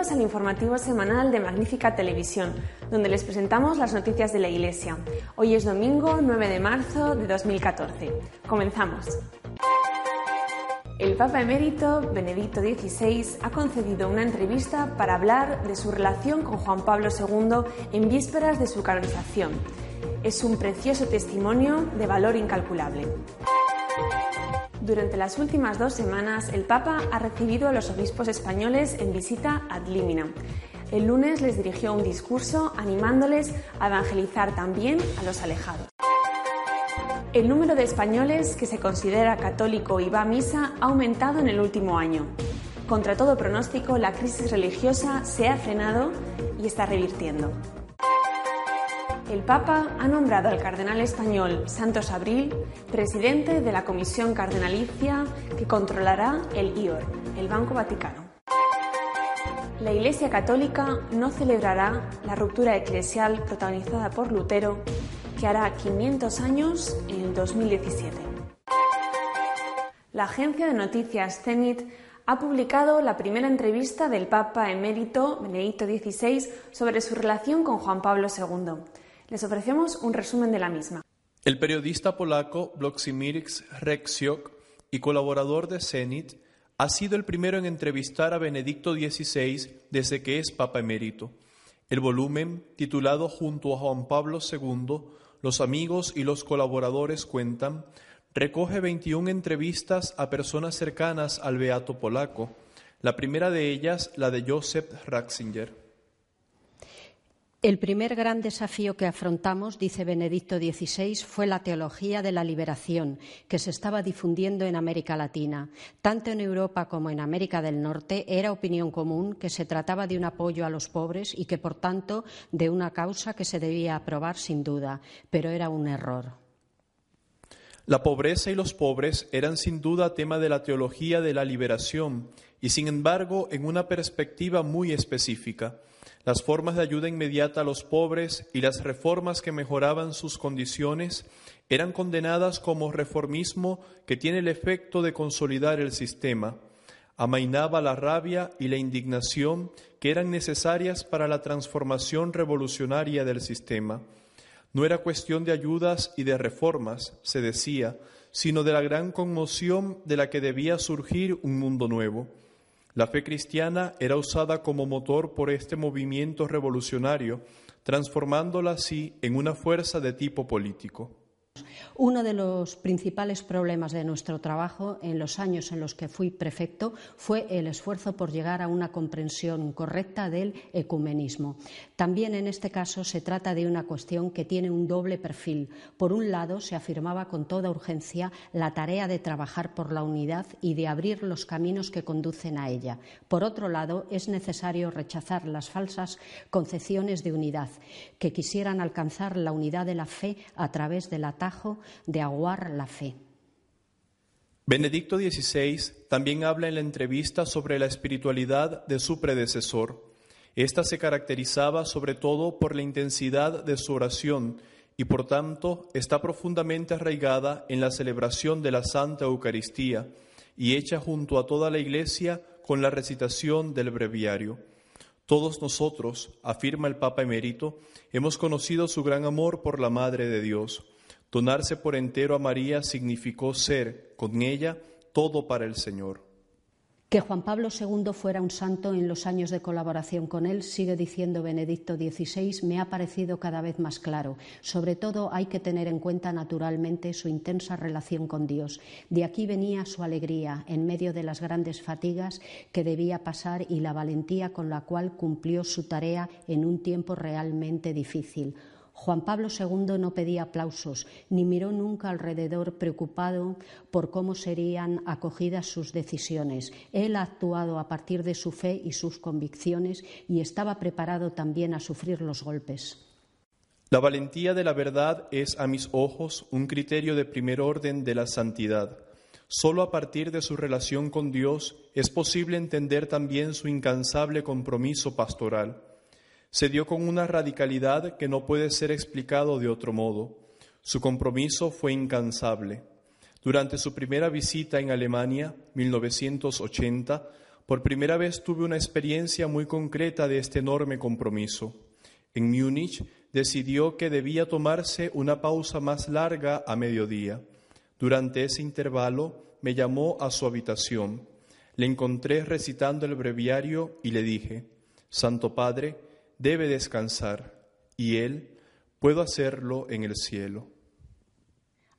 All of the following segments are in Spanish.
Bienvenidos al informativo semanal de Magnífica Televisión, donde les presentamos las noticias de la Iglesia. Hoy es domingo 9 de marzo de 2014. Comenzamos. El Papa emérito Benedicto XVI ha concedido una entrevista para hablar de su relación con Juan Pablo II en vísperas de su canonización. Es un precioso testimonio de valor incalculable. Durante las últimas dos semanas, el Papa ha recibido a los obispos españoles en visita ad limina. El lunes les dirigió un discurso animándoles a evangelizar también a los alejados. El número de españoles que se considera católico y va a misa ha aumentado en el último año. Contra todo pronóstico, la crisis religiosa se ha frenado y está revirtiendo. El Papa ha nombrado al cardenal español Santos Abril presidente de la Comisión Cardenalicia que controlará el IOR, el Banco Vaticano. La Iglesia Católica no celebrará la ruptura eclesial protagonizada por Lutero, que hará 500 años en el 2017. La agencia de noticias Zenit ha publicado la primera entrevista del Papa emérito Benedicto XVI sobre su relación con Juan Pablo II. Les ofrecemos un resumen de la misma. El periodista polaco Bloksimirx Reksiok y colaborador de Zenit ha sido el primero en entrevistar a Benedicto XVI desde que es Papa emérito. El volumen, titulado junto a Juan Pablo II, Los amigos y los colaboradores cuentan, recoge 21 entrevistas a personas cercanas al beato polaco, la primera de ellas la de Joseph Ratzinger. El primer gran desafío que afrontamos, dice Benedicto XVI, fue la teología de la liberación, que se estaba difundiendo en América Latina. Tanto en Europa como en América del Norte era opinión común que se trataba de un apoyo a los pobres y que, por tanto, de una causa que se debía aprobar sin duda, pero era un error. La pobreza y los pobres eran sin duda tema de la teología de la liberación y, sin embargo, en una perspectiva muy específica las formas de ayuda inmediata a los pobres y las reformas que mejoraban sus condiciones eran condenadas como reformismo que tiene el efecto de consolidar el sistema. Amainaba la rabia y la indignación que eran necesarias para la transformación revolucionaria del sistema. No era cuestión de ayudas y de reformas, se decía, sino de la gran conmoción de la que debía surgir un mundo nuevo. La fe cristiana era usada como motor por este movimiento revolucionario, transformándola así en una fuerza de tipo político. Uno de los principales problemas de nuestro trabajo en los años en los que fui prefecto fue el esfuerzo por llegar a una comprensión correcta del ecumenismo. También en este caso se trata de una cuestión que tiene un doble perfil. Por un lado, se afirmaba con toda urgencia la tarea de trabajar por la unidad y de abrir los caminos que conducen a ella. Por otro lado, es necesario rechazar las falsas concepciones de unidad que quisieran alcanzar la unidad de la fe a través del de aguar la fe. Benedicto XVI también habla en la entrevista sobre la espiritualidad de su predecesor. Esta se caracterizaba sobre todo por la intensidad de su oración y por tanto está profundamente arraigada en la celebración de la Santa Eucaristía y hecha junto a toda la Iglesia con la recitación del breviario. Todos nosotros, afirma el Papa emérito, hemos conocido su gran amor por la Madre de Dios. Donarse por entero a María significó ser, con ella, todo para el Señor. Que Juan Pablo II fuera un santo en los años de colaboración con él, sigue diciendo Benedicto XVI, me ha parecido cada vez más claro. Sobre todo hay que tener en cuenta naturalmente su intensa relación con Dios. De aquí venía su alegría en medio de las grandes fatigas que debía pasar y la valentía con la cual cumplió su tarea en un tiempo realmente difícil. Juan Pablo II no pedía aplausos, ni miró nunca alrededor preocupado por cómo serían acogidas sus decisiones. Él ha actuado a partir de su fe y sus convicciones y estaba preparado también a sufrir los golpes. La valentía de la verdad es, a mis ojos, un criterio de primer orden de la santidad. Solo a partir de su relación con Dios es posible entender también su incansable compromiso pastoral se dio con una radicalidad que no puede ser explicado de otro modo. Su compromiso fue incansable. Durante su primera visita en Alemania, 1980, Por primera vez tuve una experiencia muy concreta de este enorme compromiso. En Múnich decidió que debía tomarse una pausa más larga a mediodía. Durante ese intervalo me llamó a su habitación. Le encontré recitando el breviario y le dije, Santo Padre, debe descansar, y él, puedo hacerlo en el cielo.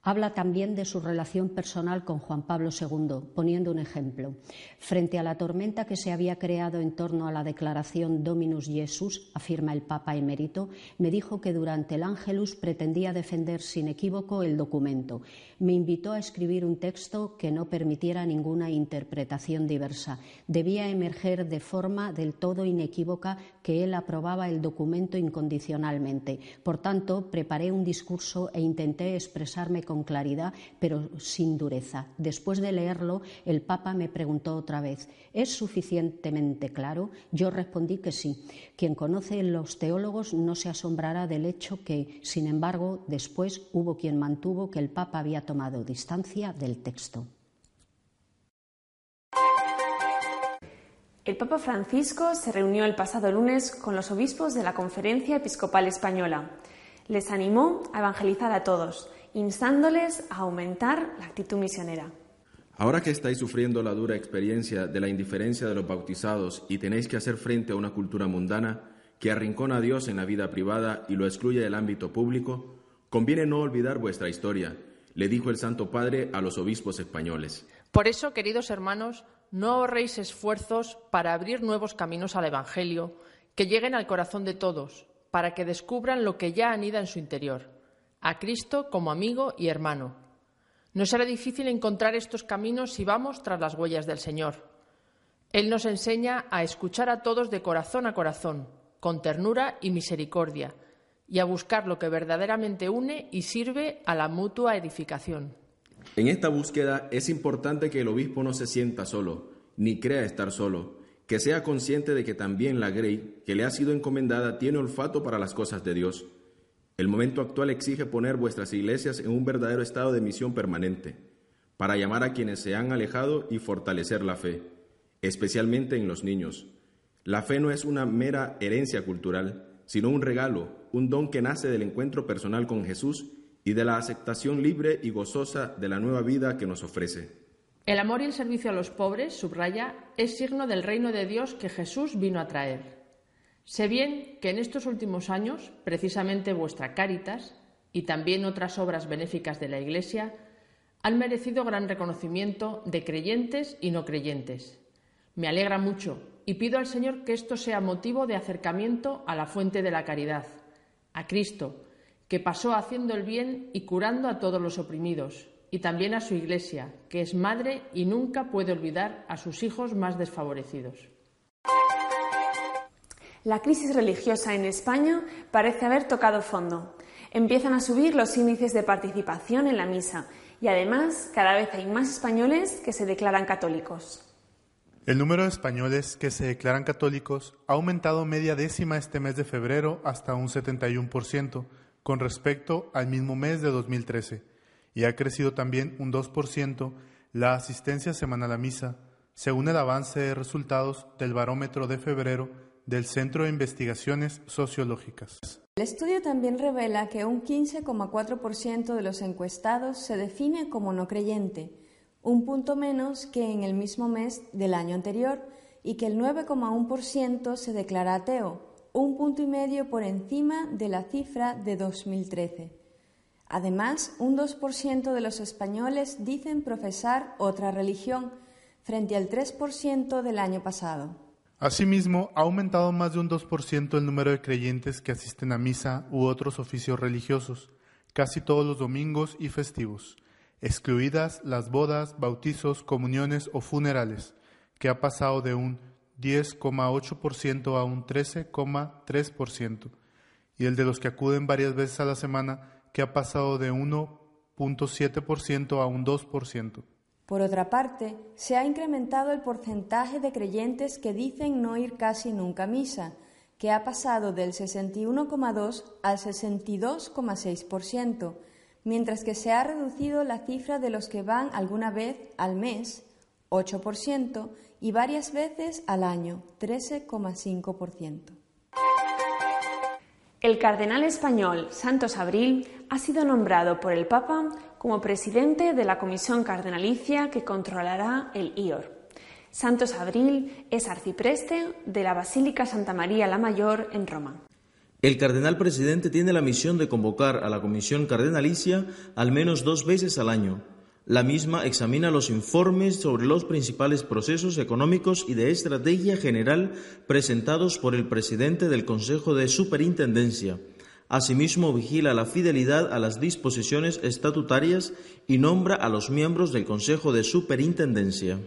Habla también de su relación personal con Juan Pablo II, poniendo un ejemplo. Frente a la tormenta que se había creado en torno a la declaración Dominus Jesus, afirma el Papa emérito, me dijo que durante el Ángelus pretendía defender sin equívoco el documento. Me invitó a escribir un texto que no permitiera ninguna interpretación diversa. Debía emerger de forma del todo inequívoca que él aprobaba el documento incondicionalmente. Por tanto, preparé un discurso e intenté expresarme con claridad, pero sin dureza. Después de leerlo, el Papa me preguntó otra vez, ¿es suficientemente claro? Yo respondí que sí. Quien conoce los teólogos no se asombrará del hecho que, sin embargo, después hubo quien mantuvo que el Papa había tomado distancia del texto. El Papa Francisco se reunió el pasado lunes con los obispos de la Conferencia Episcopal Española. Les animó a evangelizar a todos instándoles a aumentar la actitud misionera. Ahora que estáis sufriendo la dura experiencia de la indiferencia de los bautizados y tenéis que hacer frente a una cultura mundana que arrincona a Dios en la vida privada y lo excluye del ámbito público, conviene no olvidar vuestra historia, le dijo el Santo Padre a los obispos españoles. Por eso, queridos hermanos, no ahorréis esfuerzos para abrir nuevos caminos al Evangelio que lleguen al corazón de todos, para que descubran lo que ya anida en su interior a Cristo como amigo y hermano. No será difícil encontrar estos caminos si vamos tras las huellas del Señor. Él nos enseña a escuchar a todos de corazón a corazón, con ternura y misericordia, y a buscar lo que verdaderamente une y sirve a la mutua edificación. En esta búsqueda es importante que el obispo no se sienta solo, ni crea estar solo, que sea consciente de que también la Grey, que le ha sido encomendada, tiene olfato para las cosas de Dios el momento actual exige poner vuestras iglesias en un verdadero estado de misión permanente, para llamar a quienes se han alejado y fortalecer la fe, especialmente en los niños. La fe no es una mera herencia cultural, sino un regalo, un don que nace del encuentro personal con Jesús y de la aceptación libre y gozosa de la nueva vida que nos ofrece. El amor y el servicio a los pobres, subraya, es signo del reino de Dios que Jesús vino a traer. Sé bien que en estos últimos años, precisamente vuestra Cáritas y también otras obras benéficas de la Iglesia han merecido gran reconocimiento de creyentes y no creyentes. Me alegra mucho y pido al Señor que esto sea motivo de acercamiento a la fuente de la caridad, a Cristo, que pasó haciendo el bien y curando a todos los oprimidos, y también a su Iglesia, que es madre y nunca puede olvidar a sus hijos más desfavorecidos. La crisis religiosa en España parece haber tocado fondo. Empiezan a subir los índices de participación en la misa y además cada vez hay más españoles que se declaran católicos. El número de españoles que se declaran católicos ha aumentado media décima este mes de febrero hasta un 71% con respecto al mismo mes de 2013 y ha crecido también un 2% la asistencia semanal a misa, según el avance de resultados del barómetro de febrero del Centro de Investigaciones Sociológicas. El estudio también revela que un 15,4% de los encuestados se define como no creyente, un punto menos que en el mismo mes del año anterior, y que el 9,1% se declara ateo, un punto y medio por encima de la cifra de 2013. Además, un 2% de los españoles dicen profesar otra religión, frente al 3% del año pasado. Asimismo, ha aumentado más de un 2% el número de creyentes que asisten a misa u otros oficios religiosos, casi todos los domingos y festivos, excluidas las bodas, bautizos, comuniones o funerales, que ha pasado de un 10,8% a un 13,3%, y el de los que acuden varias veces a la semana, que ha pasado de 1,7% a un 2%. Por otra parte, se ha incrementado el porcentaje de creyentes que dicen no ir casi nunca a misa, que ha pasado del 61,2 al 62,6%, mientras que se ha reducido la cifra de los que van alguna vez al mes, 8%, y varias veces al año, 13,5%. El cardenal español Santos Abril ha sido nombrado por el Papa como presidente de la comisión cardenalicia que controlará el IOR. Santos Abril es arcipreste de la Basílica Santa María la Mayor en Roma. El cardenal presidente tiene la misión de convocar a la comisión cardenalicia al menos dos veces al año. La misma examina los informes sobre los principales procesos económicos y de estrategia general presentados por el presidente del Consejo de Superintendencia Asimismo, vigila la fidelidad a las disposiciones estatutarias y nombra a los miembros del Consejo de Superintendencia.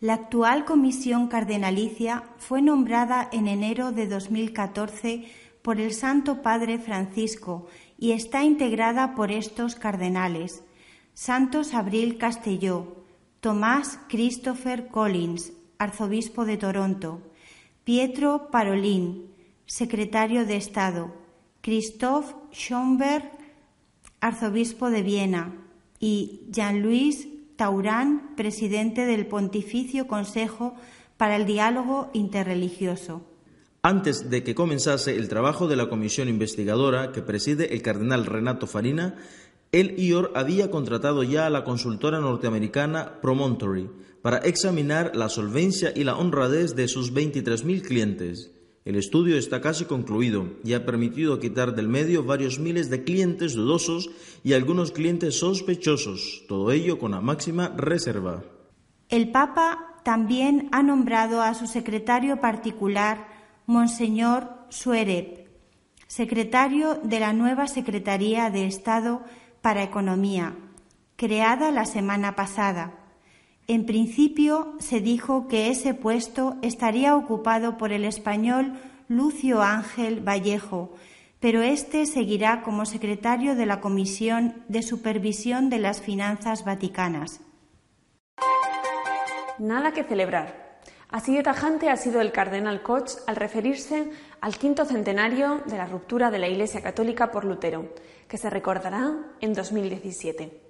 La actual Comisión Cardenalicia fue nombrada en enero de 2014 por el Santo Padre Francisco y está integrada por estos cardenales: Santos Abril Castelló, Tomás Christopher Collins, arzobispo de Toronto, Pietro Parolin, secretario de Estado, Christoph Schomberg, arzobispo de Viena, y Jean-Louis Taurán, presidente del Pontificio Consejo para el Diálogo Interreligioso. Antes de que comenzase el trabajo de la comisión investigadora que preside el cardenal Renato Farina, el IOR había contratado ya a la consultora norteamericana Promontory para examinar la solvencia y la honradez de sus 23.000 clientes. El estudio está casi concluido y ha permitido quitar del medio varios miles de clientes dudosos y algunos clientes sospechosos, todo ello con la máxima reserva. El Papa también ha nombrado a su secretario particular, Monseñor Suerep, secretario de la nueva Secretaría de Estado para Economía, creada la semana pasada. En principio se dijo que ese puesto estaría ocupado por el español Lucio Ángel Vallejo, pero este seguirá como secretario de la Comisión de Supervisión de las Finanzas Vaticanas. Nada que celebrar. Así de tajante ha sido el cardenal Koch al referirse al quinto centenario de la ruptura de la Iglesia Católica por Lutero, que se recordará en 2017.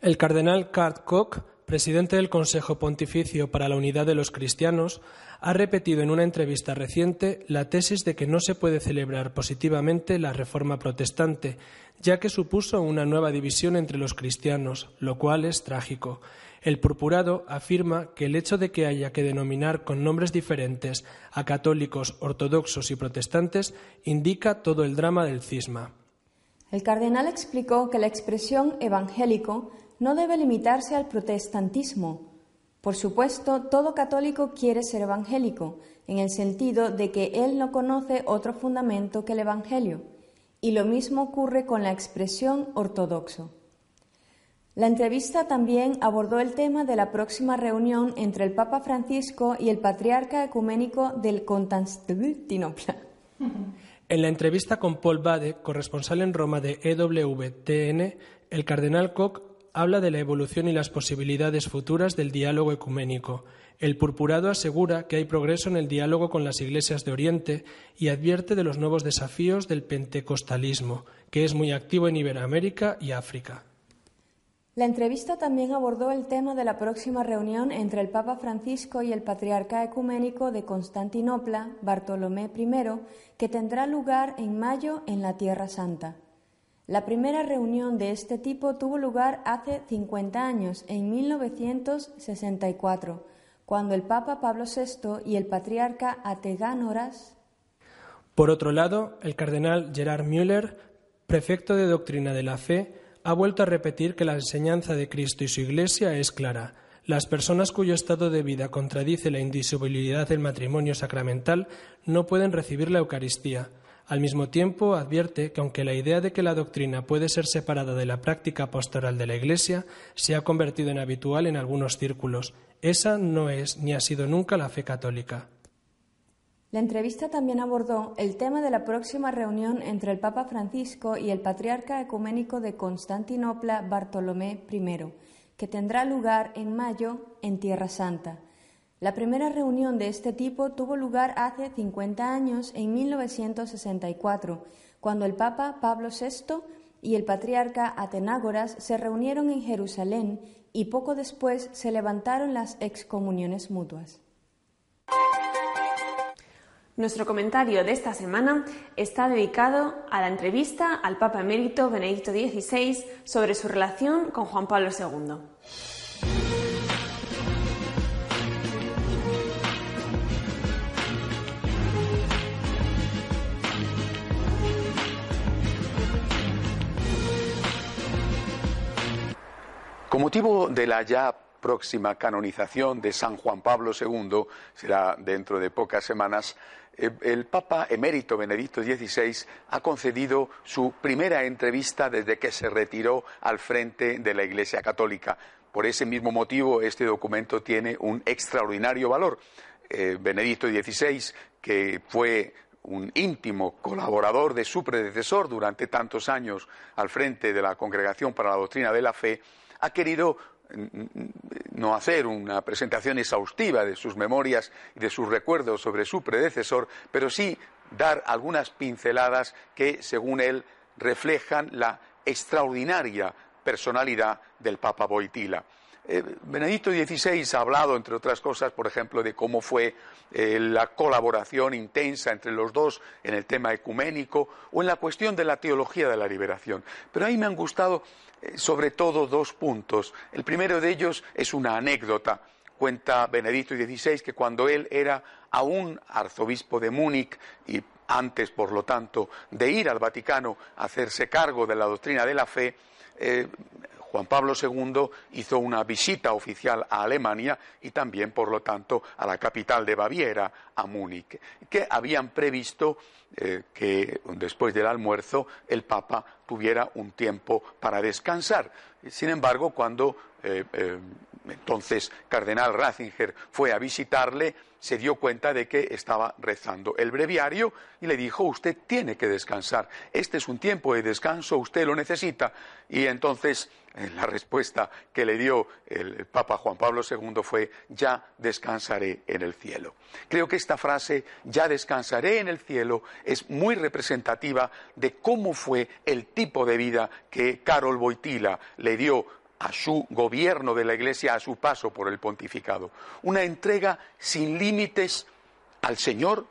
El cardenal Kurt Koch presidente del Consejo Pontificio para la Unidad de los Cristianos, ha repetido en una entrevista reciente la tesis de que no se puede celebrar positivamente la Reforma protestante, ya que supuso una nueva división entre los cristianos, lo cual es trágico. El purpurado afirma que el hecho de que haya que denominar con nombres diferentes a católicos, ortodoxos y protestantes indica todo el drama del cisma. El cardenal explicó que la expresión evangélico no debe limitarse al protestantismo. Por supuesto, todo católico quiere ser evangélico, en el sentido de que él no conoce otro fundamento que el Evangelio, y lo mismo ocurre con la expresión ortodoxo. La entrevista también abordó el tema de la próxima reunión entre el Papa Francisco y el Patriarca Ecuménico del Constantinopla. En la entrevista con Paul Bade, corresponsal en Roma de EWTN, el cardenal Koch habla de la evolución y las posibilidades futuras del diálogo ecuménico. El purpurado asegura que hay progreso en el diálogo con las iglesias de Oriente y advierte de los nuevos desafíos del pentecostalismo, que es muy activo en Iberoamérica y África. La entrevista también abordó el tema de la próxima reunión entre el Papa Francisco y el Patriarca Ecuménico de Constantinopla, Bartolomé I, que tendrá lugar en mayo en la Tierra Santa. La primera reunión de este tipo tuvo lugar hace 50 años, en 1964, cuando el Papa Pablo VI y el patriarca Ategánoras. Por otro lado, el cardenal Gerard Müller, prefecto de Doctrina de la Fe, ha vuelto a repetir que la enseñanza de Cristo y su Iglesia es clara. Las personas cuyo estado de vida contradice la indisolubilidad del matrimonio sacramental no pueden recibir la Eucaristía. Al mismo tiempo, advierte que aunque la idea de que la doctrina puede ser separada de la práctica pastoral de la Iglesia se ha convertido en habitual en algunos círculos, esa no es ni ha sido nunca la fe católica. La entrevista también abordó el tema de la próxima reunión entre el Papa Francisco y el Patriarca Ecuménico de Constantinopla, Bartolomé I, que tendrá lugar en mayo en Tierra Santa. La primera reunión de este tipo tuvo lugar hace 50 años, en 1964, cuando el Papa Pablo VI y el patriarca Atenágoras se reunieron en Jerusalén y poco después se levantaron las excomuniones mutuas. Nuestro comentario de esta semana está dedicado a la entrevista al Papa Emérito Benedicto XVI sobre su relación con Juan Pablo II. Con motivo de la ya próxima canonización de San Juan Pablo II, será dentro de pocas semanas, eh, el Papa emérito Benedicto XVI ha concedido su primera entrevista desde que se retiró al frente de la Iglesia Católica. Por ese mismo motivo, este documento tiene un extraordinario valor. Eh, Benedicto XVI, que fue un íntimo colaborador de su predecesor durante tantos años al frente de la Congregación para la Doctrina de la Fe, ha querido no hacer una presentación exhaustiva de sus memorias y de sus recuerdos sobre su predecesor, pero sí dar algunas pinceladas que, según él, reflejan la extraordinaria personalidad del Papa Boitila. Eh, Benedicto XVI ha hablado, entre otras cosas, por ejemplo, de cómo fue eh, la colaboración intensa entre los dos en el tema ecuménico o en la cuestión de la teología de la liberación. Pero a mí me han gustado eh, sobre todo dos puntos. El primero de ellos es una anécdota. Cuenta Benedicto XVI que cuando él era aún arzobispo de Múnich y antes, por lo tanto, de ir al Vaticano a hacerse cargo de la doctrina de la fe, Juan Pablo II hizo una visita oficial a Alemania y también, por lo tanto, a la capital de Baviera, a Múnich, que habían previsto eh, que después del almuerzo el Papa tuviera un tiempo para descansar. Sin embargo, cuando eh, eh, entonces Cardenal Ratzinger fue a visitarle, se dio cuenta de que estaba rezando el breviario y le dijo, usted tiene que descansar, este es un tiempo de descanso, usted lo necesita. Y entonces la respuesta que le dio el Papa Juan Pablo II fue, ya descansaré en el cielo. Creo que esta frase, ya descansaré en el cielo, es muy representativa de cómo fue el tipo de vida que Carol Boitila le dio a su gobierno de la Iglesia a su paso por el pontificado. Una entrega sin límites al Señor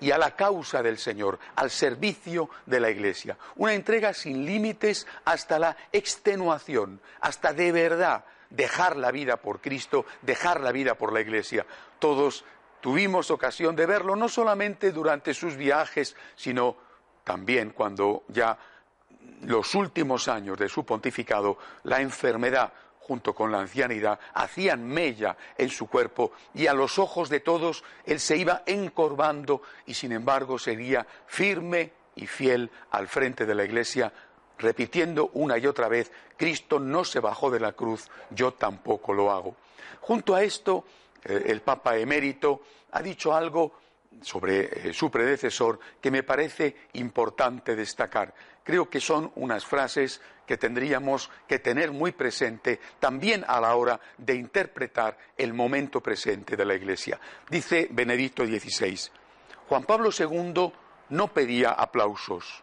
y a la causa del Señor, al servicio de la Iglesia. Una entrega sin límites hasta la extenuación, hasta de verdad dejar la vida por Cristo, dejar la vida por la Iglesia. Todos tuvimos ocasión de verlo, no solamente durante sus viajes, sino también cuando ya los últimos años de su pontificado, la enfermedad junto con la ancianidad, hacían mella en su cuerpo y a los ojos de todos él se iba encorvando y sin embargo seguía firme y fiel al frente de la iglesia, repitiendo una y otra vez, Cristo no se bajó de la cruz, yo tampoco lo hago. Junto a esto, eh, el Papa emérito ha dicho algo sobre eh, su predecesor que me parece importante destacar. Creo que son unas frases que tendríamos que tener muy presente también a la hora de interpretar el momento presente de la Iglesia. Dice Benedicto XVI, Juan Pablo II no pedía aplausos,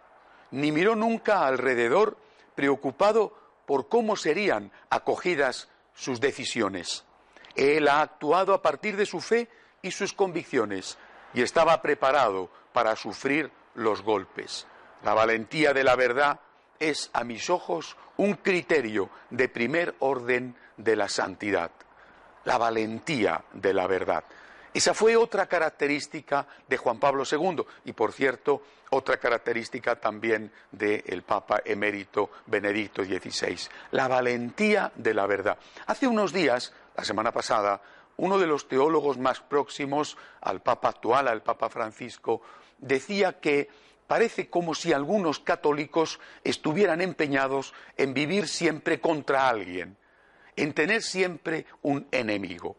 ni miró nunca alrededor preocupado por cómo serían acogidas sus decisiones. Él ha actuado a partir de su fe y sus convicciones y estaba preparado para sufrir los golpes. La valentía de la verdad es, a mis ojos, un criterio de primer orden de la santidad. La valentía de la verdad. Esa fue otra característica de Juan Pablo II y, por cierto, otra característica también del Papa emérito Benedicto XVI. La valentía de la verdad. Hace unos días, la semana pasada, uno de los teólogos más próximos al Papa actual, al Papa Francisco, decía que parece como si algunos católicos estuvieran empeñados en vivir siempre contra alguien, en tener siempre un enemigo.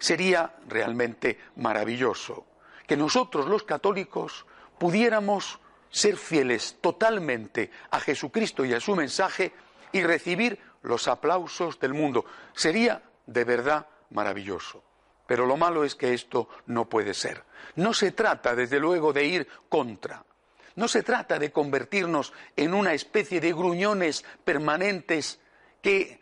Sería realmente maravilloso que nosotros los católicos pudiéramos ser fieles totalmente a Jesucristo y a su mensaje y recibir los aplausos del mundo. Sería de verdad maravilloso. Pero lo malo es que esto no puede ser. No se trata, desde luego, de ir contra. No se trata de convertirnos en una especie de gruñones permanentes que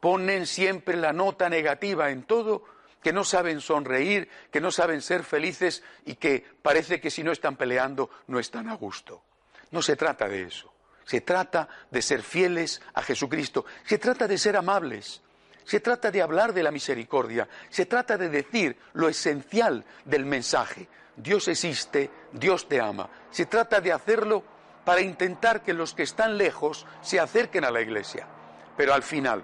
ponen siempre la nota negativa en todo que no saben sonreír, que no saben ser felices y que parece que si no están peleando no están a gusto. No se trata de eso. Se trata de ser fieles a Jesucristo. Se trata de ser amables. Se trata de hablar de la misericordia. Se trata de decir lo esencial del mensaje. Dios existe, Dios te ama. Se trata de hacerlo para intentar que los que están lejos se acerquen a la iglesia. Pero al final,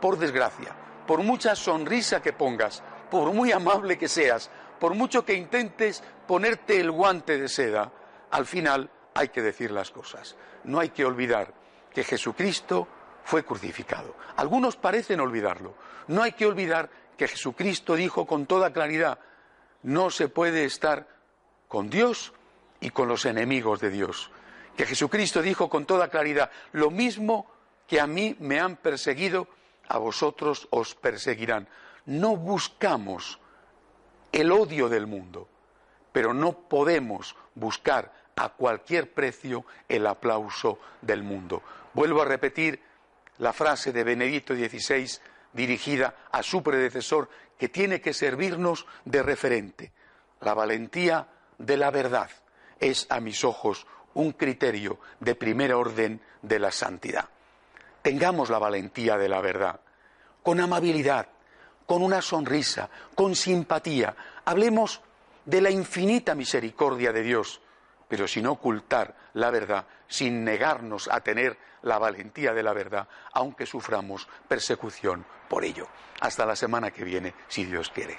por desgracia, por mucha sonrisa que pongas, por muy amable que seas, por mucho que intentes ponerte el guante de seda, al final hay que decir las cosas. No hay que olvidar que Jesucristo fue crucificado. Algunos parecen olvidarlo. No hay que olvidar que Jesucristo dijo con toda claridad, no se puede estar con Dios y con los enemigos de Dios. Que Jesucristo dijo con toda claridad, lo mismo que a mí me han perseguido, a vosotros os perseguirán. No buscamos el odio del mundo, pero no podemos buscar a cualquier precio el aplauso del mundo. Vuelvo a repetir la frase de Benedicto XVI dirigida a su predecesor que tiene que servirnos de referente. La valentía de la verdad es a mis ojos un criterio de primer orden de la santidad. Tengamos la valentía de la verdad, con amabilidad, con una sonrisa, con simpatía. Hablemos de la infinita misericordia de Dios, pero sin ocultar la verdad, sin negarnos a tener la valentía de la verdad, aunque suframos persecución por ello. Hasta la semana que viene, si Dios quiere.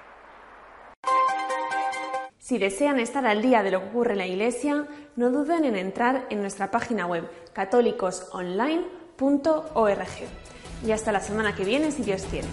Si desean estar al día de lo que ocurre en la Iglesia, no duden en entrar en nuestra página web católicosonline.org. Y hasta la semana que viene, si Dios quiere.